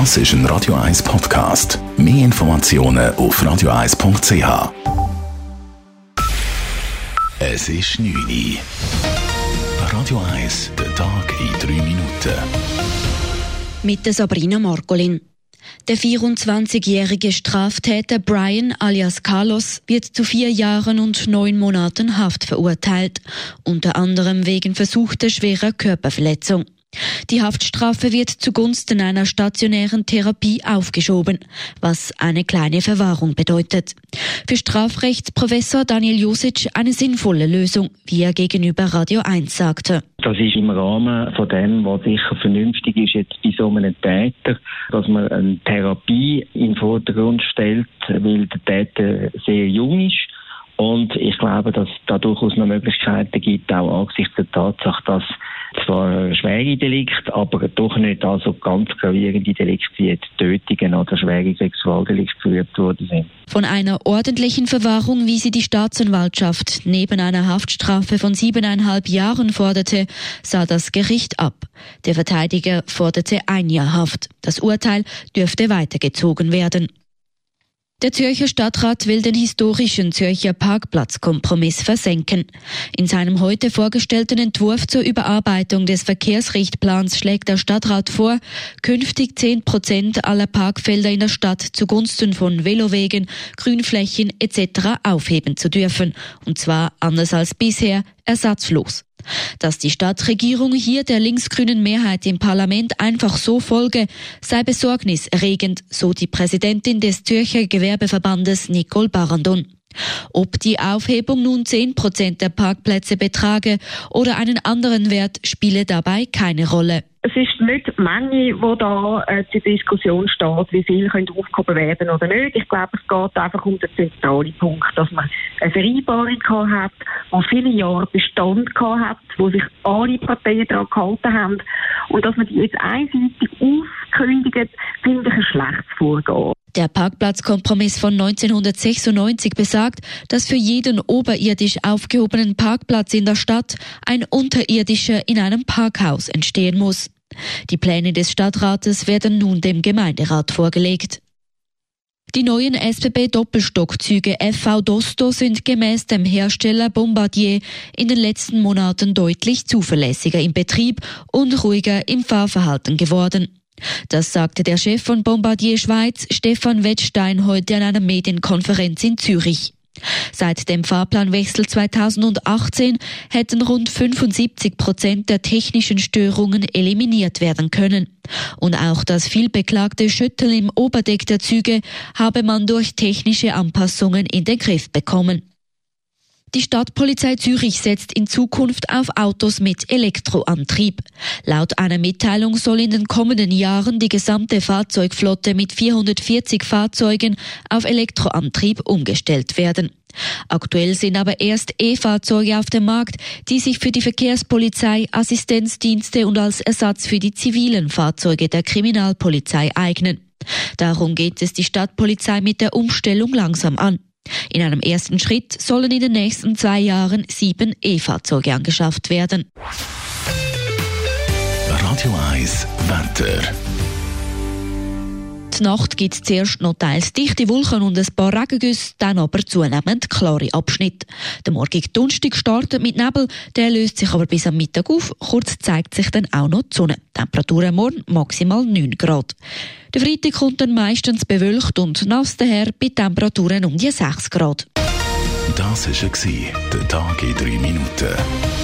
Das ist ein Radio 1 Podcast. Mehr Informationen auf radio1.ch. Es ist 9 Uhr. Radio 1, der Tag in 3 Minuten. Mit der Sabrina Margolin. Der 24-jährige Straftäter Brian alias Carlos wird zu vier Jahren und neun Monaten Haft verurteilt, unter anderem wegen versuchter schwerer Körperverletzung. Die Haftstrafe wird zugunsten einer stationären Therapie aufgeschoben, was eine kleine Verwahrung bedeutet. Für Strafrechtsprofessor Daniel Josic eine sinnvolle Lösung, wie er gegenüber Radio 1 sagte. Das ist im Rahmen von dem, was sicher vernünftig ist jetzt bei so einem Täter, dass man eine Therapie in den Vordergrund stellt, weil der Täter sehr jung ist. Und ich glaube, dass es da durchaus noch Möglichkeiten gibt, auch angesichts der Tatsache, dass zwar schwere Delikte, aber doch nicht also ganz gravierende Delikte wie Tötungen oder schwere Sexualdelikte verübt worden sind. Von einer ordentlichen Verwahrung, wie sie die Staatsanwaltschaft neben einer Haftstrafe von siebeneinhalb Jahren forderte, sah das Gericht ab. Der Verteidiger forderte ein Jahr Haft. Das Urteil dürfte weitergezogen werden. Der Zürcher Stadtrat will den historischen Zürcher Parkplatzkompromiss versenken. In seinem heute vorgestellten Entwurf zur Überarbeitung des Verkehrsrichtplans schlägt der Stadtrat vor, künftig 10 Prozent aller Parkfelder in der Stadt zugunsten von Velowegen, Grünflächen etc. aufheben zu dürfen. Und zwar anders als bisher ersatzlos. Dass die Stadtregierung hier der linksgrünen Mehrheit im Parlament einfach so folge, sei besorgniserregend, so die Präsidentin des Zürcher Gewerbeverbandes Nicole Barandon. Ob die Aufhebung nun 10 Prozent der Parkplätze betrage oder einen anderen Wert, spiele dabei keine Rolle. Es ist nicht die Menge, die da äh, zur Diskussion steht, wie viel können aufgehoben werden oder nicht. Ich glaube, es geht einfach um den zentralen Punkt, dass man eine Vereinbarung hat, die viele Jahre Bestand hat, wo sich alle Parteien daran gehalten haben und dass man die jetzt einseitig aufkündigt, finde ich ein schlechtes Vorgehen. Der Parkplatzkompromiss von 1996 besagt, dass für jeden oberirdisch aufgehobenen Parkplatz in der Stadt ein unterirdischer in einem Parkhaus entstehen muss. Die Pläne des Stadtrates werden nun dem Gemeinderat vorgelegt. Die neuen SBB-Doppelstockzüge FV Dosto sind gemäß dem Hersteller Bombardier in den letzten Monaten deutlich zuverlässiger im Betrieb und ruhiger im Fahrverhalten geworden. Das sagte der Chef von Bombardier Schweiz, Stefan Wettstein, heute an einer Medienkonferenz in Zürich. Seit dem Fahrplanwechsel 2018 hätten rund 75 Prozent der technischen Störungen eliminiert werden können. Und auch das vielbeklagte Schütteln im Oberdeck der Züge habe man durch technische Anpassungen in den Griff bekommen. Die Stadtpolizei Zürich setzt in Zukunft auf Autos mit Elektroantrieb. Laut einer Mitteilung soll in den kommenden Jahren die gesamte Fahrzeugflotte mit 440 Fahrzeugen auf Elektroantrieb umgestellt werden. Aktuell sind aber erst E-Fahrzeuge auf dem Markt, die sich für die Verkehrspolizei, Assistenzdienste und als Ersatz für die zivilen Fahrzeuge der Kriminalpolizei eignen. Darum geht es die Stadtpolizei mit der Umstellung langsam an. In einem ersten Schritt sollen in den nächsten zwei Jahren sieben E-Fahrzeuge angeschafft werden. Radio 1 Wetter. Die Nacht gibt es zuerst noch teils dichte Wolken und ein paar Regengüsse, dann aber zunehmend klare Abschnitte. Der morgige Donnerstag startet mit Nebel, der löst sich aber bis am Mittag auf. Kurz zeigt sich dann auch noch die Sonne. Temperaturen morgen maximal 9 Grad. Der Freitag kommt dann meistens bewölkt und nass daher bei Temperaturen um die 6 Grad. Das war der Tag in 3 Minuten.